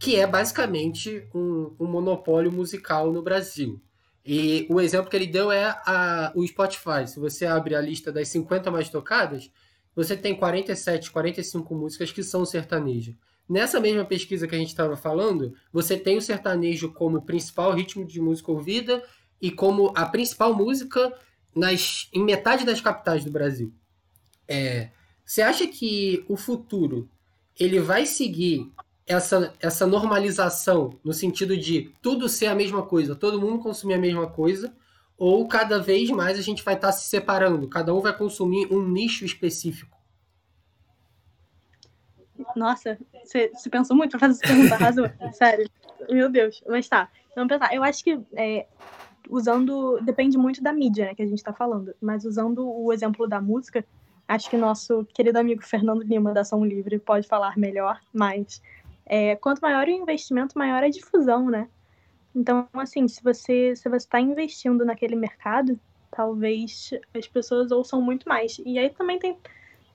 Speaker 1: que é basicamente um, um monopólio musical no Brasil. E o exemplo que ele deu é a, o Spotify. Se você abre a lista das 50 mais tocadas, você tem 47, 45 músicas que são sertanejo. Nessa mesma pesquisa que a gente estava falando, você tem o sertanejo como principal ritmo de música ouvida e como a principal música nas, em metade das capitais do Brasil. É, você acha que o futuro ele vai seguir essa, essa normalização no sentido de tudo ser a mesma coisa, todo mundo consumir a mesma coisa, ou cada vez mais a gente vai estar tá se separando, cada um vai consumir um nicho específico?
Speaker 3: Nossa, você, pensou muito pra fazer essa pergunta, arrasou. Sério. Meu Deus. Mas tá, vamos pensar. Eu acho que é, usando. Depende muito da mídia, né, que a gente tá falando. Mas usando o exemplo da música, acho que nosso querido amigo Fernando Lima, da Som Livre, pode falar melhor, mas é, quanto maior o investimento, maior a difusão, né? Então, assim, se você se você está investindo naquele mercado, talvez as pessoas ouçam muito mais. E aí também tem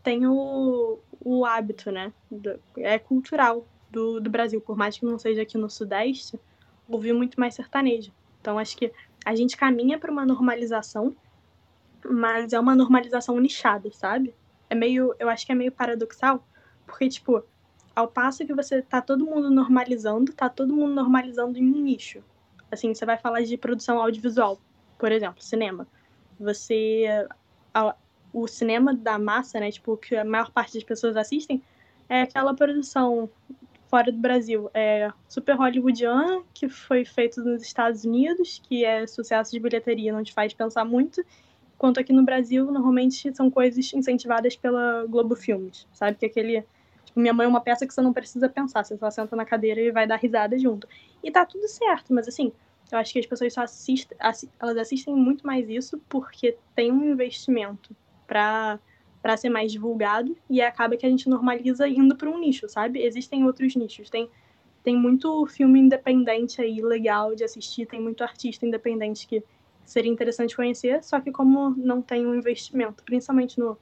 Speaker 3: tem o, o hábito, né? Do, é cultural do, do Brasil, por mais que não seja aqui no Sudeste, ouvir muito mais sertanejo. Então acho que a gente caminha para uma normalização, mas é uma normalização nichada, sabe? É meio, eu acho que é meio paradoxal, porque tipo, ao passo que você tá todo mundo normalizando, tá todo mundo normalizando em um nicho. Assim, você vai falar de produção audiovisual, por exemplo, cinema. Você o cinema da massa, né, tipo, que a maior parte das pessoas assistem, é aquela produção fora do Brasil. É super hollywoodiana, que foi feito nos Estados Unidos, que é sucesso de bilheteria, não te faz pensar muito. Enquanto aqui no Brasil, normalmente são coisas incentivadas pela Globo Filmes, sabe? Que aquele. Tipo, Minha Mãe é uma peça que você não precisa pensar, você só senta na cadeira e vai dar risada junto. E tá tudo certo, mas assim, eu acho que as pessoas só assistem, elas assistem muito mais isso porque tem um investimento para ser mais divulgado e acaba que a gente normaliza indo para um nicho, sabe? Existem outros nichos, tem tem muito filme independente aí legal de assistir, tem muito artista independente que seria interessante conhecer, só que como não tem um investimento, principalmente no,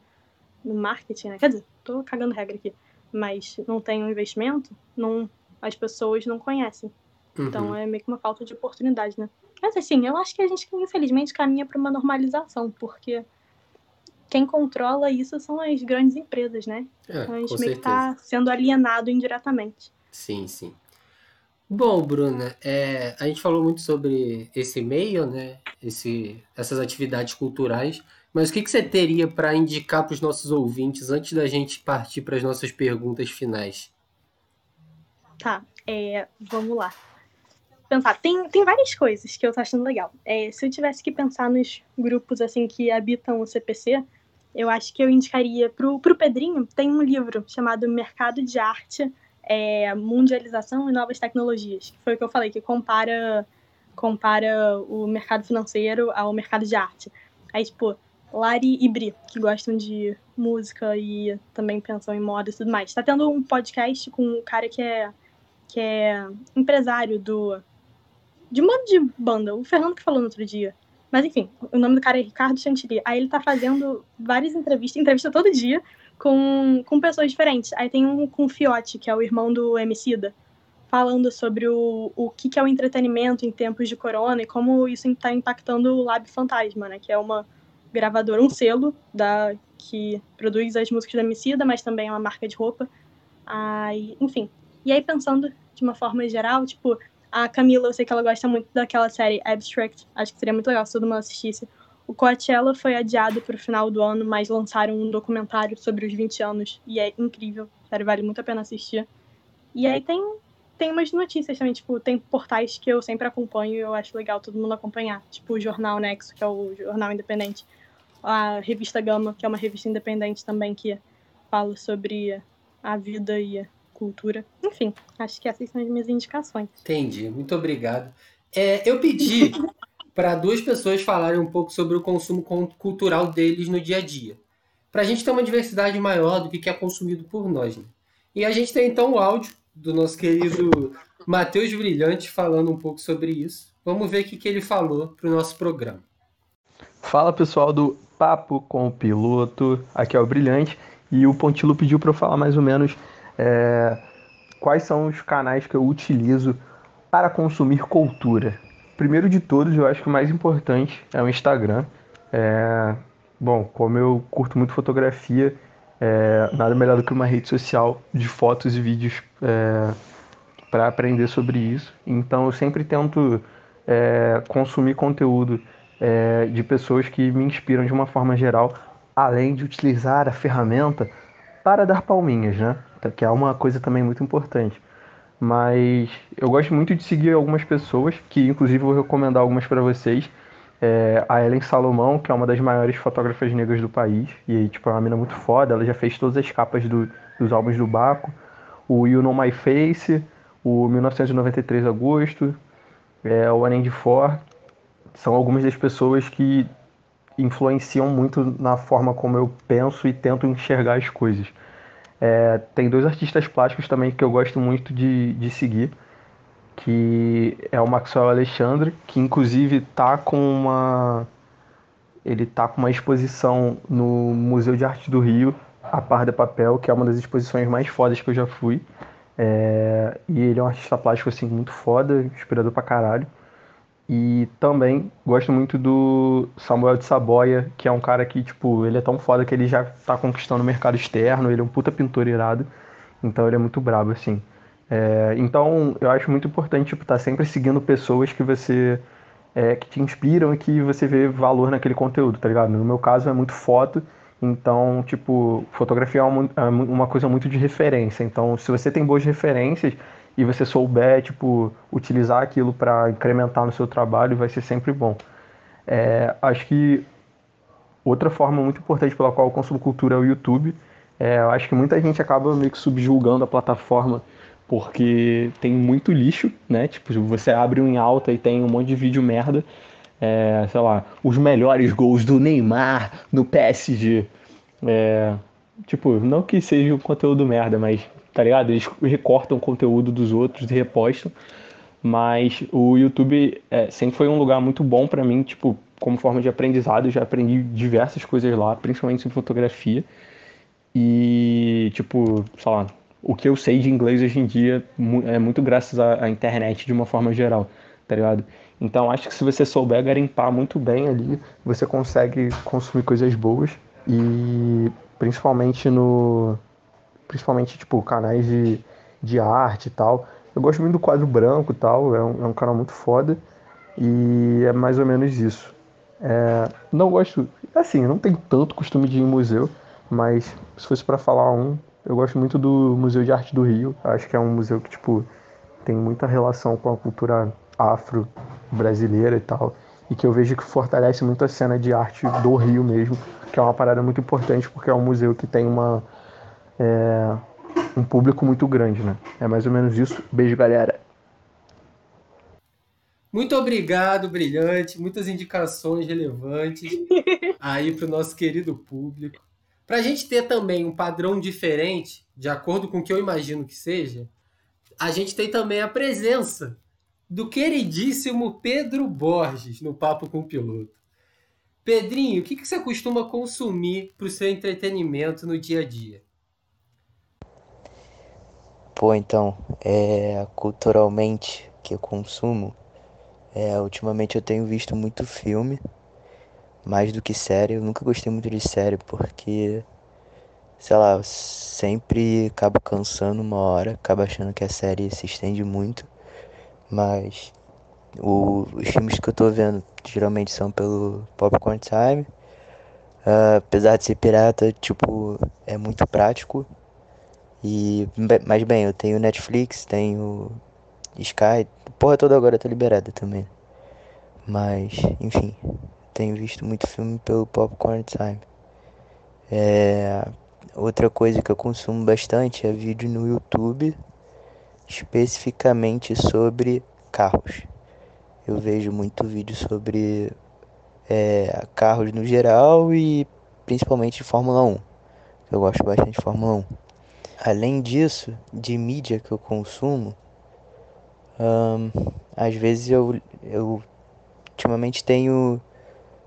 Speaker 3: no marketing, né? Quer dizer, tô cagando regra aqui, mas não tem um investimento, não as pessoas não conhecem. Então, uhum. Então é meio que uma falta de oportunidade, né? Mas assim, eu acho que a gente infelizmente caminha para uma normalização, porque quem controla isso são as grandes empresas, né?
Speaker 1: É,
Speaker 3: Então a gente meio que tá
Speaker 1: certeza.
Speaker 3: sendo alienado indiretamente.
Speaker 1: Sim, sim. Bom, Bruna, é, a gente falou muito sobre esse meio, né? Esse, essas atividades culturais. Mas o que que você teria para indicar para os nossos ouvintes antes da gente partir para as nossas perguntas finais?
Speaker 3: Tá, é, vamos lá. Pensar, tem, tem várias coisas que eu tô achando legal. É, se eu tivesse que pensar nos grupos assim que habitam o CPC, eu acho que eu indicaria pro, pro Pedrinho, tem um livro chamado Mercado de Arte, é, Mundialização e Novas Tecnologias, que foi o que eu falei, que compara, compara o mercado financeiro ao mercado de arte. Aí, tipo, Lari e Bri, que gostam de música e também pensam em moda e tudo mais. Tá tendo um podcast com um cara que é, que é empresário do de monte de banda, o Fernando que falou no outro dia. Mas enfim, o nome do cara é Ricardo Chantilly. Aí ele tá fazendo várias entrevistas, entrevista todo dia, com, com pessoas diferentes. Aí tem um com o Fiote, que é o irmão do Emicida, falando sobre o, o que, que é o entretenimento em tempos de corona e como isso está impactando o Lab Fantasma, né? Que é uma gravadora, um selo da, que produz as músicas da Emicida, mas também é uma marca de roupa. Aí, enfim. E aí pensando de uma forma geral, tipo, a Camila, eu sei que ela gosta muito daquela série Abstract. Acho que seria muito legal se todo mundo assistisse. O Coachella foi adiado para o final do ano, mas lançaram um documentário sobre os 20 anos. E é incrível. Sério, vale muito a pena assistir. E aí tem, tem umas notícias também, tipo, tem portais que eu sempre acompanho e eu acho legal todo mundo acompanhar. Tipo o Jornal Nexo, que é o jornal independente. A revista Gama, que é uma revista independente também, que fala sobre a vida e cultura. Enfim, acho que essas são as minhas indicações.
Speaker 1: Entendi, muito obrigado. É, eu pedi para duas pessoas falarem um pouco sobre o consumo con- cultural deles no dia a dia. Para a gente ter uma diversidade maior do que que é consumido por nós. Né? E a gente tem então o áudio do nosso querido Matheus Brilhante falando um pouco sobre isso. Vamos ver o que, que ele falou para o nosso programa.
Speaker 2: Fala pessoal do Papo com o Piloto, aqui é o Brilhante e o Pontilo pediu para eu falar mais ou menos é, quais são os canais que eu utilizo para consumir cultura. Primeiro de todos, eu acho que o mais importante é o Instagram. É, bom, como eu curto muito fotografia, é, nada melhor do que uma rede social de fotos e vídeos é, para aprender sobre isso. Então eu sempre tento é, consumir conteúdo é, de pessoas que me inspiram de uma forma geral, além de utilizar a ferramenta para dar palminhas, né? Que é uma coisa também muito importante. Mas eu gosto muito de seguir algumas pessoas, que inclusive vou recomendar algumas para vocês. É, a Ellen Salomão, que é uma das maiores fotógrafas negras do país, e tipo, é uma mina muito foda, ela já fez todas as capas do- dos álbuns do Baco. O You Know My Face, o 1993 Agosto, é, o Anand For, são algumas das pessoas que influenciam muito na forma como eu penso e tento enxergar as coisas. É, tem dois artistas plásticos também que eu gosto muito de, de seguir, que é o Maxwell Alexandre, que inclusive tá com uma ele tá com uma exposição no Museu de Arte do Rio, a Par de Papel, que é uma das exposições mais fodas que eu já fui. É, e ele é um artista plástico assim muito foda, inspirador pra caralho. E também gosto muito do Samuel de Saboia, que é um cara que, tipo, ele é tão foda que ele já tá conquistando o mercado externo, ele é um puta pintor irado, então ele é muito brabo, assim. É, então, eu acho muito importante, tipo, estar sempre seguindo pessoas que você, é, que te inspiram e que você vê valor naquele conteúdo, tá ligado? No meu caso é muito foto, então, tipo, fotografia é uma, é uma coisa muito de referência, então se você tem boas referências, e você souber, tipo, utilizar aquilo para incrementar no seu trabalho, vai ser sempre bom. É, acho que outra forma muito importante pela qual eu consumo cultura é o YouTube. É, eu acho que muita gente acaba meio que subjulgando a plataforma porque tem muito lixo, né? Tipo, você abre um em alta e tem um monte de vídeo merda. É, sei lá, os melhores gols do Neymar no PSG. É, tipo, não que seja um conteúdo merda, mas tá ligado? Eles recortam o conteúdo dos outros e repostam. Mas o YouTube é, sempre foi um lugar muito bom para mim, tipo, como forma de aprendizado. Eu já aprendi diversas coisas lá, principalmente sobre fotografia. E, tipo, sei lá, o que eu sei de inglês hoje em dia é muito graças à, à internet de uma forma geral. tá ligado? Então acho que se você souber garimpar muito bem ali, você consegue consumir coisas boas e principalmente no principalmente tipo canais de, de arte e tal. Eu gosto muito do quadro branco e tal, é um, é um canal muito foda e é mais ou menos isso. É, não gosto, assim, não tenho tanto costume de ir em museu, mas se fosse para falar um, eu gosto muito do Museu de Arte do Rio. Acho que é um museu que tipo tem muita relação com a cultura afro brasileira e tal, e que eu vejo que fortalece muito a cena de arte do Rio mesmo, que é uma parada muito importante porque é um museu que tem uma é, um público muito grande, né? É mais ou menos isso. Beijo, galera.
Speaker 1: Muito obrigado, brilhante. Muitas indicações relevantes aí para o nosso querido público. Para a gente ter também um padrão diferente, de acordo com o que eu imagino que seja, a gente tem também a presença do queridíssimo Pedro Borges no Papo com o Piloto. Pedrinho, o que, que você costuma consumir para o seu entretenimento no dia a dia?
Speaker 4: Pô, então, é, culturalmente que eu consumo, é, ultimamente eu tenho visto muito filme, mais do que série. Eu nunca gostei muito de série porque, sei lá, sempre acabo cansando uma hora, acabo achando que a série se estende muito. Mas o, os filmes que eu tô vendo geralmente são pelo Popcorn Time. Uh, apesar de ser pirata, tipo, é muito prático. E, mas bem, eu tenho Netflix, tenho Sky, porra toda agora tá liberada também. Mas, enfim, tenho visto muito filme pelo Popcorn Time. É, outra coisa que eu consumo bastante é vídeo no YouTube, especificamente sobre carros. Eu vejo muito vídeo sobre é, carros no geral e principalmente de Fórmula 1. Eu gosto bastante de Fórmula 1. Além disso, de mídia que eu consumo, um, às vezes eu, eu ultimamente tenho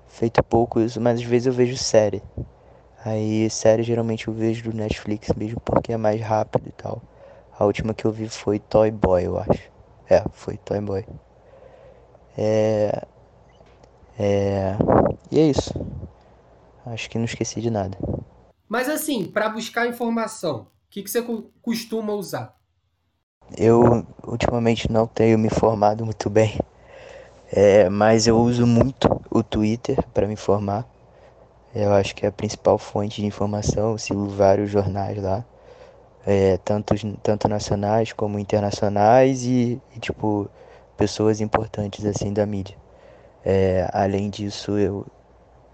Speaker 4: feito pouco isso, mas às vezes eu vejo série. Aí série geralmente eu vejo do Netflix mesmo porque é mais rápido e tal. A última que eu vi foi Toy Boy, eu acho. É, foi Toy Boy. É. É. E é isso. Acho que não esqueci de nada.
Speaker 1: Mas assim, para buscar informação, que, que você costuma usar?
Speaker 4: Eu ultimamente não tenho me informado muito bem, é, mas eu uso muito o Twitter para me informar. Eu acho que é a principal fonte de informação. Eu sigo vários jornais lá, é, tanto, tanto nacionais como internacionais e, e, tipo pessoas importantes assim da mídia. É, além disso, eu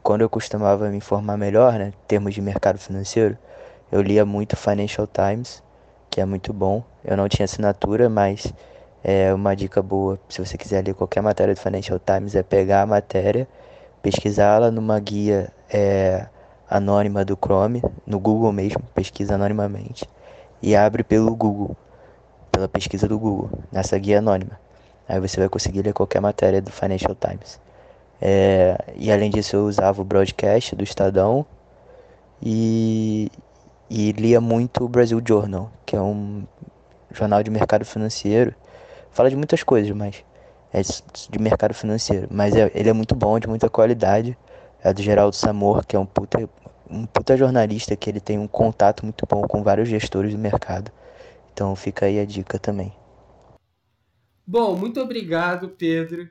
Speaker 4: quando eu costumava me informar melhor, né, em termos de mercado financeiro, eu lia muito Financial Times que é muito bom. Eu não tinha assinatura, mas é uma dica boa se você quiser ler qualquer matéria do Financial Times é pegar a matéria, pesquisá-la numa guia é, anônima do Chrome, no Google mesmo, pesquisa anonimamente e abre pelo Google, pela pesquisa do Google, nessa guia anônima. Aí você vai conseguir ler qualquer matéria do Financial Times. É, e além disso eu usava o broadcast do Estadão e, e lia muito o Brasil Journal, que é um jornal de mercado financeiro. Fala de muitas coisas, mas é de mercado financeiro. Mas é, ele é muito bom, de muita qualidade. É do Geraldo Samor, que é um puta, um puta jornalista que ele tem um contato muito bom com vários gestores do mercado. Então fica aí a dica também.
Speaker 1: Bom, muito obrigado, Pedro.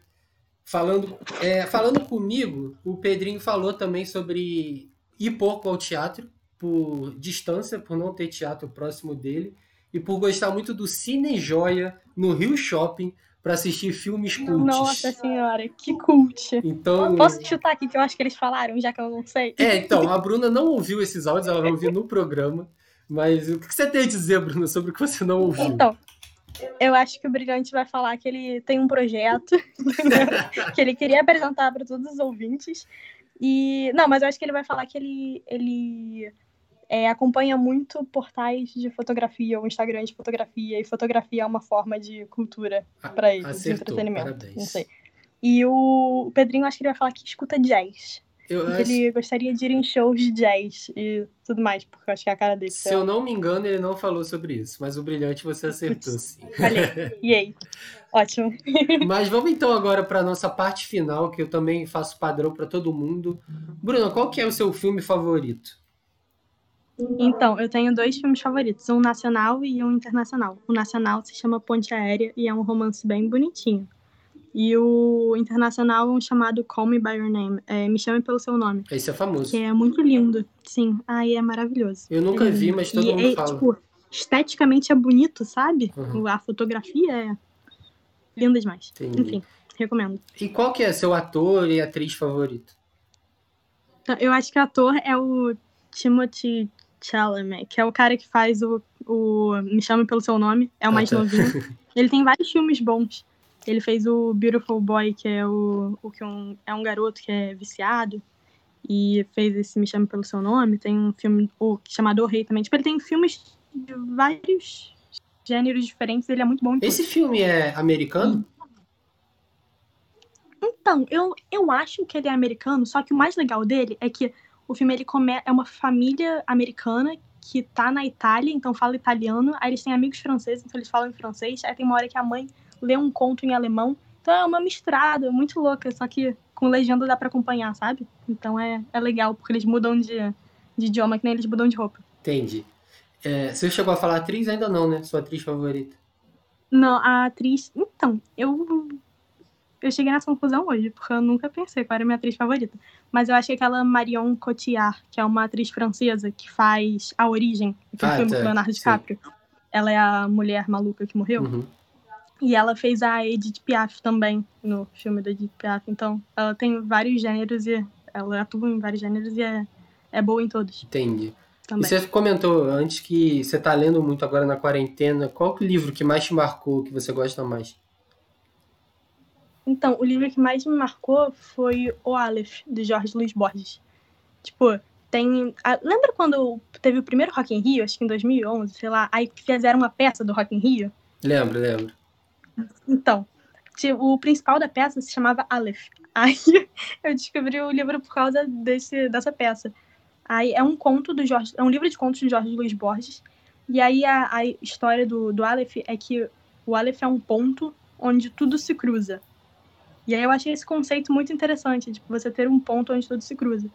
Speaker 1: Falando, é, falando comigo, o Pedrinho falou também sobre ir pouco ao teatro por distância, por não ter teatro próximo dele e por gostar muito do Cine Joia no Rio Shopping para assistir filmes cultos.
Speaker 3: Nossa senhora, que cult.
Speaker 1: Então,
Speaker 3: posso chutar aqui que eu acho que eles falaram, já que eu não sei.
Speaker 1: É, então, a Bruna não ouviu esses áudios, ela vai ouvir no programa. Mas o que você tem a dizer, Bruna, sobre o que você não ouviu?
Speaker 3: Então, eu acho que o Brilhante vai falar que ele tem um projeto que ele queria apresentar para todos os ouvintes. E não, mas eu acho que ele vai falar que ele ele é, acompanha muito portais de fotografia, o Instagram de fotografia, e fotografia é uma forma de cultura para ele,
Speaker 1: Acertou,
Speaker 3: de entretenimento.
Speaker 1: Parabéns.
Speaker 3: Não sei. E o Pedrinho, acho que ele vai falar que escuta jazz.
Speaker 1: Eu acho-
Speaker 3: ele gostaria de ir em shows de jazz e tudo mais, porque eu acho que é a cara dele.
Speaker 1: Se eu não me engano, ele não falou sobre isso, mas o brilhante você acertou sim.
Speaker 3: Falei. E aí? Ótimo.
Speaker 1: Mas vamos então agora para nossa parte final, que eu também faço padrão para todo mundo. Bruno, qual que é o seu filme favorito?
Speaker 3: Então, eu tenho dois filmes favoritos, um nacional e um internacional. O nacional se chama Ponte Aérea e é um romance bem bonitinho. E o internacional é um chamado Call Me By Your Name, é, Me Chame Pelo Seu Nome,
Speaker 1: Esse é famoso.
Speaker 3: que é muito lindo. Sim, aí é maravilhoso.
Speaker 1: Eu nunca
Speaker 3: É
Speaker 1: vi, mas todo
Speaker 3: e
Speaker 1: mundo
Speaker 3: é,
Speaker 1: fala.
Speaker 3: tipo, esteticamente é bonito, sabe?
Speaker 1: Uhum.
Speaker 3: A fotografia é linda demais.
Speaker 1: Entendi.
Speaker 3: Enfim, recomendo.
Speaker 1: E qual que é seu ator e atriz favorito?
Speaker 3: Eu acho que o ator é o Timothy Chalamet, que é o cara que faz o, o Me Chame Pelo Seu Nome, é o
Speaker 1: Ah,
Speaker 3: mais
Speaker 1: tá.
Speaker 3: novinho. Ele tem vários filmes bons. Ele fez o Beautiful Boy, que é o, o que um, é um garoto que é viciado. E fez esse Me Chame Pelo Seu Nome. Tem um filme o, chamado O Rei também. Tipo, ele tem filmes de vários gêneros diferentes. Ele é muito bom em
Speaker 1: Esse filme é americano?
Speaker 3: Então, eu, eu acho que ele é americano, só que o mais legal dele é que o filme ele come, é uma família americana que tá na Itália, então fala italiano, aí eles têm amigos franceses, então eles falam em francês, aí tem uma hora que a mãe lê um conto em alemão, então é uma misturada muito louca, só que com legenda dá pra acompanhar, sabe? Então é, é legal, porque eles mudam de, de idioma, que nem eles mudam de roupa.
Speaker 1: Entendi. É, você chegou a falar atriz? Ainda não, né? Sua atriz favorita.
Speaker 3: Não, a atriz. Então, eu. Eu cheguei nessa conclusão hoje, porque eu nunca pensei qual era a minha atriz favorita. Mas eu acho que aquela Marion Cotillard, que é uma atriz francesa que faz A Origem, aquele
Speaker 1: Ah,
Speaker 3: filme
Speaker 1: tá,
Speaker 3: com Leonardo
Speaker 1: sim.
Speaker 3: DiCaprio. Ela é a mulher maluca que morreu.
Speaker 1: Uhum.
Speaker 3: E ela fez a Edith Piaf também no filme da Edith Piaf. Então, ela tem vários gêneros e ela atua em vários gêneros e é, é boa em todos
Speaker 1: Entendi. E
Speaker 3: também.
Speaker 1: você comentou antes que você tá lendo muito agora na quarentena. Qual que é o livro que mais te marcou, que você gosta mais?
Speaker 3: Então, o livro que mais me marcou foi O Aleph, de Jorge Luiz Borges. Tipo, tem. a- lembra quando teve o primeiro Rock in Rio, acho que em 2011, sei lá, aí fizeram uma peça do Rock in Rio?
Speaker 1: Lembro, lembro.
Speaker 3: Então, ti- o principal da peça se chamava Aleph. Aí eu descobri o livro por causa desse, dessa peça. Aí é um conto do Jorge, é um livro de contos de Jorge Luiz Borges. E aí a, a história do, do Aleph é que o Aleph é um ponto onde tudo se cruza. E aí eu achei esse conceito muito interessante, tipo, você ter um ponto onde tudo se cruza.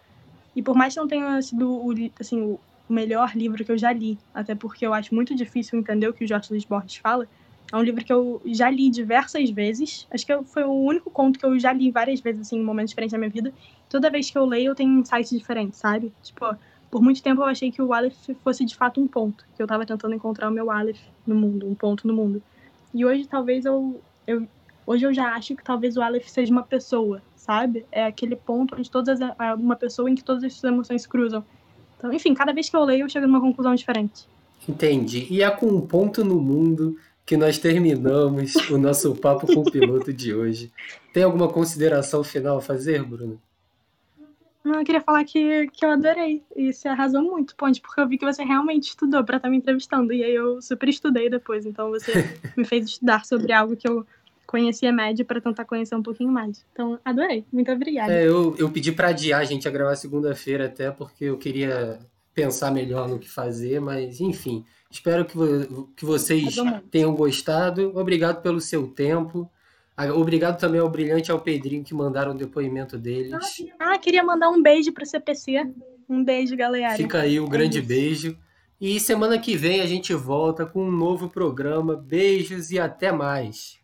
Speaker 3: E por mais que não tenha sido o, assim, o melhor livro que eu já li, até porque eu acho muito difícil entender o que o Jorge Luiz Borges fala, é um livro que eu já li diversas vezes. Acho que foi o único conto que eu já li várias vezes, assim, em momentos diferentes da minha vida. Toda vez que eu leio, eu tenho insights diferentes, sabe? Tipo, por muito tempo eu achei que o Aleph fosse de fato um ponto. Que eu tava tentando encontrar o meu Aleph no mundo, um ponto no mundo. E hoje talvez eu, eu hoje eu já acho que talvez o Aleph seja uma pessoa, sabe? É aquele ponto onde todas as, é uma pessoa em que todas as suas emoções cruzam. Então, enfim, cada vez que eu leio, eu chego numa conclusão diferente.
Speaker 1: Entendi. E é com um ponto no mundo que nós terminamos o nosso papo com o piloto de hoje. Tem alguma consideração final a fazer, Bruno?
Speaker 3: Não, eu queria falar que, que eu adorei. E você arrasou muito, Ponte, porque eu vi que você realmente estudou pra estar me entrevistando. E aí eu super estudei depois. Então você me fez estudar sobre algo que eu conhecia médio pra tentar conhecer um pouquinho mais. Então, adorei. Muito obrigada.
Speaker 1: É, eu, eu pedi para adiar a gente a gravar segunda-feira até porque eu queria pensar melhor no que fazer, mas enfim, espero que, que vocês
Speaker 3: mundo.
Speaker 1: tenham gostado. Obrigado pelo seu tempo. Ah, Obrigado também ao Brilhante e ao Pedrinho que mandaram o depoimento deles.
Speaker 3: Ah, queria mandar um beijo pro CPC. Um beijo, galera.
Speaker 1: Fica aí o grande
Speaker 3: isso.
Speaker 1: beijo. E semana que vem a gente volta com um novo programa. Beijos e até mais.